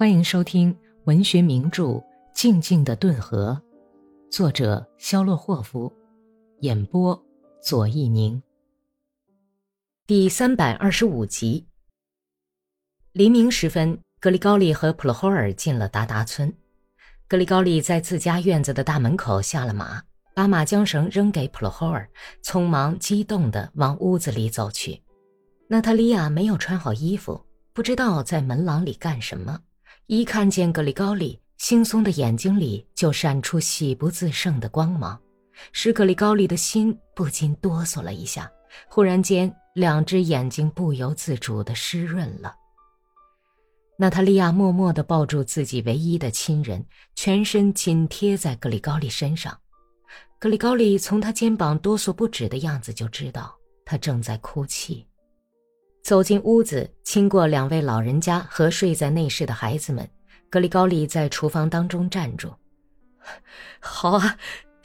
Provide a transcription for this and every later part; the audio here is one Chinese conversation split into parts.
欢迎收听文学名著《静静的顿河》，作者肖洛霍夫，演播左一宁。第三百二十五集。黎明时分，格里高利和普罗霍尔进了达达村。格里高利在自家院子的大门口下了马，把马缰绳扔给普罗霍尔，匆忙激动地往屋子里走去。娜塔莉亚没有穿好衣服，不知道在门廊里干什么。一看见格里高利，惺忪的眼睛里就闪出喜不自胜的光芒，使格里高利的心不禁哆嗦了一下。忽然间，两只眼睛不由自主的湿润了。娜塔莉亚默默地抱住自己唯一的亲人，全身紧贴在格里高利身上。格里高利从他肩膀哆嗦不止的样子就知道，他正在哭泣。走进屋子，亲过两位老人家和睡在内室的孩子们，格里高利在厨房当中站住。好啊，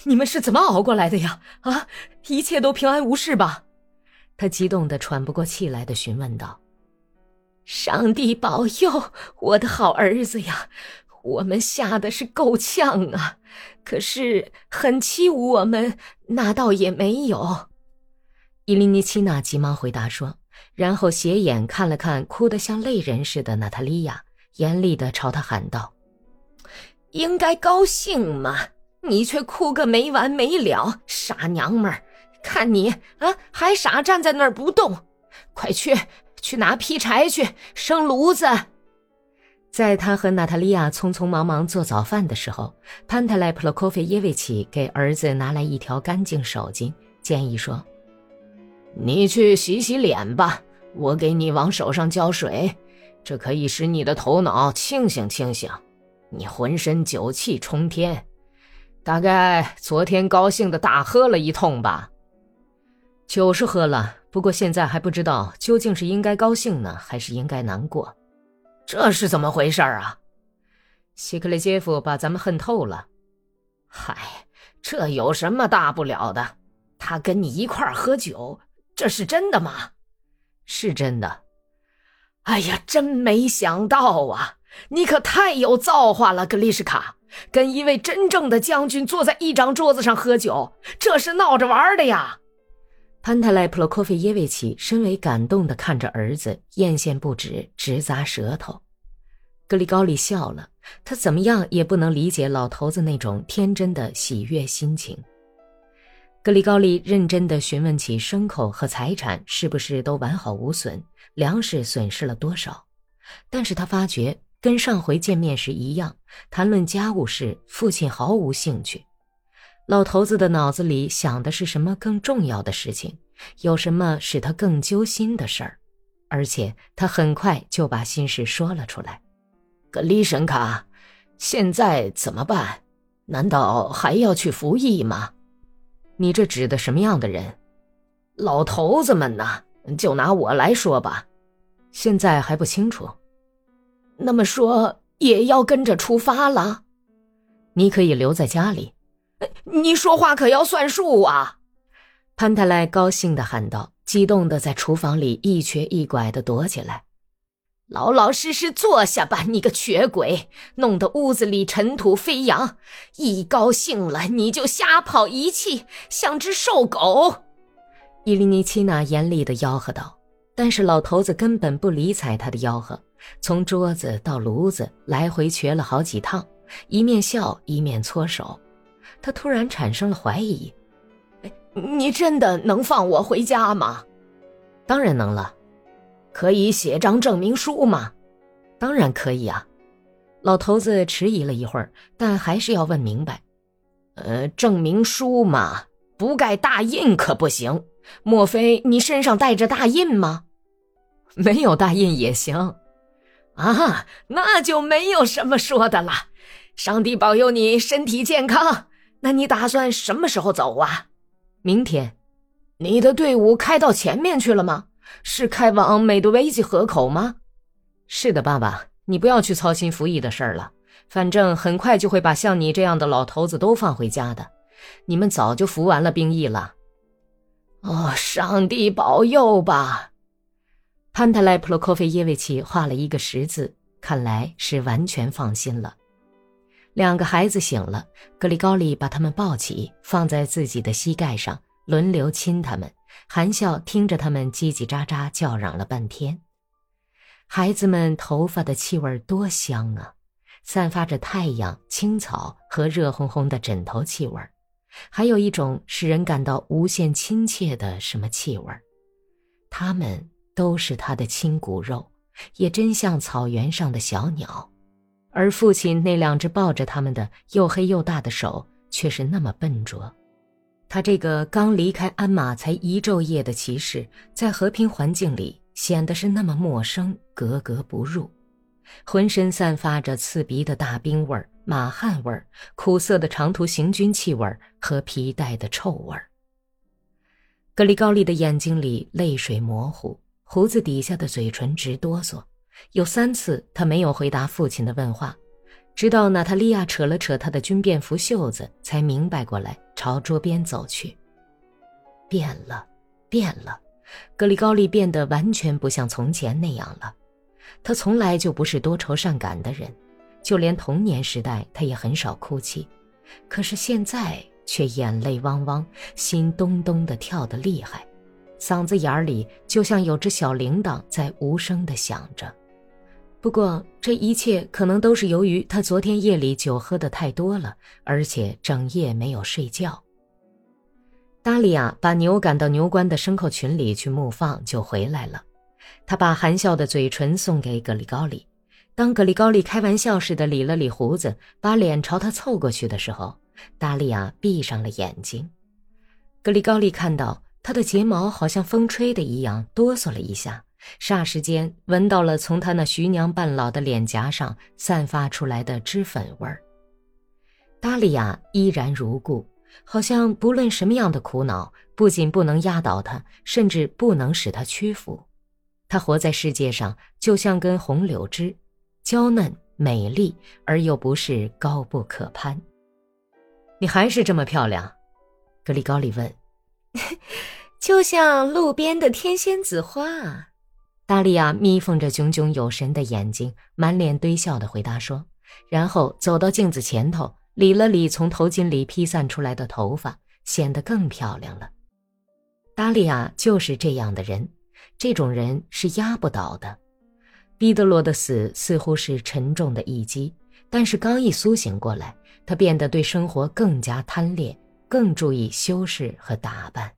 你们是怎么熬过来的呀？啊，一切都平安无事吧？他激动的喘不过气来的询问道。上帝保佑我的好儿子呀！我们吓得是够呛啊，可是很欺侮我们，那倒也没有。伊琳妮奇娜急忙回答说。然后斜眼看了看哭得像泪人似的娜塔莉亚，严厉地朝她喊道：“应该高兴嘛，你却哭个没完没了，傻娘们儿！看你啊，还傻站在那儿不动，快去去拿劈柴去生炉子。”在他和娜塔莉亚匆匆忙忙做早饭的时候，潘特莱普洛科菲耶维奇给儿子拿来一条干净手巾，建议说。你去洗洗脸吧，我给你往手上浇水，这可以使你的头脑清醒清醒。你浑身酒气冲天，大概昨天高兴的大喝了一通吧。酒是喝了，不过现在还不知道究竟是应该高兴呢，还是应该难过。这是怎么回事啊？希克雷杰夫把咱们恨透了。嗨，这有什么大不了的？他跟你一块儿喝酒。这是真的吗？是真的。哎呀，真没想到啊！你可太有造化了，格丽什卡，跟一位真正的将军坐在一张桌子上喝酒，这是闹着玩的呀！潘特莱普洛科菲耶维奇深为感动的看着儿子，艳羡不止，直咂舌头。格里高利笑了，他怎么样也不能理解老头子那种天真的喜悦心情。格里高利认真地询问起牲口和财产是不是都完好无损，粮食损失了多少。但是他发觉跟上回见面时一样，谈论家务事，父亲毫无兴趣。老头子的脑子里想的是什么更重要的事情，有什么使他更揪心的事儿，而且他很快就把心事说了出来。格里什卡，现在怎么办？难道还要去服役吗？你这指的什么样的人？老头子们呢？就拿我来说吧，现在还不清楚。那么说也要跟着出发了？你可以留在家里。你说话可要算数啊！潘太莱高兴的喊道，激动的在厨房里一瘸一拐的躲起来。老老实实坐下吧，你个瘸鬼，弄得屋子里尘土飞扬。一高兴了，你就瞎跑一气，像只瘦狗。伊琳妮奇娜严厉的吆喝道。但是老头子根本不理睬他的吆喝，从桌子到炉子来回瘸了好几趟，一面笑一面搓手。他突然产生了怀疑：“你真的能放我回家吗？”“当然能了。”可以写张证明书吗？当然可以啊。老头子迟疑了一会儿，但还是要问明白。呃，证明书嘛，不盖大印可不行。莫非你身上带着大印吗？没有大印也行。啊，那就没有什么说的了。上帝保佑你身体健康。那你打算什么时候走啊？明天。你的队伍开到前面去了吗？是开往美杜维基河口吗？是的，爸爸，你不要去操心服役的事儿了。反正很快就会把像你这样的老头子都放回家的。你们早就服完了兵役了。哦，上帝保佑吧！潘特莱普洛科菲耶维奇画了一个十字，看来是完全放心了。两个孩子醒了，格里高利把他们抱起，放在自己的膝盖上，轮流亲他们，含笑听着他们叽叽喳喳叫嚷了半天。孩子们头发的气味多香啊，散发着太阳、青草和热烘烘的枕头气味，还有一种使人感到无限亲切的什么气味。他们都是他的亲骨肉，也真像草原上的小鸟。而父亲那两只抱着他们的又黑又大的手却是那么笨拙。他这个刚离开鞍马才一昼夜的骑士，在和平环境里显得是那么陌生、格格不入，浑身散发着刺鼻的大冰味儿、马汗味儿、苦涩的长途行军气味儿和皮带的臭味儿。格里高利的眼睛里泪水模糊，胡子底下的嘴唇直哆嗦。有三次，他没有回答父亲的问话，直到娜塔莉亚扯了扯他的军便服袖子，才明白过来，朝桌边走去。变了，变了，格里高利变得完全不像从前那样了。他从来就不是多愁善感的人，就连童年时代他也很少哭泣，可是现在却眼泪汪汪，心咚咚的跳得厉害，嗓子眼里就像有只小铃铛在无声的响着。不过，这一切可能都是由于他昨天夜里酒喝的太多了，而且整夜没有睡觉。达利亚把牛赶到牛倌的牲口群里去牧放，就回来了。他把含笑的嘴唇送给格里高利。当格里高利开玩笑似的理了理胡子，把脸朝他凑过去的时候，达利亚闭上了眼睛。格里高利看到他的睫毛好像风吹的一样，哆嗦了一下。霎时间，闻到了从他那徐娘半老的脸颊上散发出来的脂粉味儿。达利亚依然如故，好像不论什么样的苦恼，不仅不能压倒他，甚至不能使他屈服。他活在世界上，就像根红柳枝，娇嫩美丽，而又不是高不可攀。你还是这么漂亮，格里高利问。就像路边的天仙子花。达利亚眯缝着炯炯有神的眼睛，满脸堆笑的回答说，然后走到镜子前头，理了理从头巾里披散出来的头发，显得更漂亮了。达利亚就是这样的人，这种人是压不倒的。彼得罗的死似乎是沉重的一击，但是刚一苏醒过来，他变得对生活更加贪恋，更注意修饰和打扮。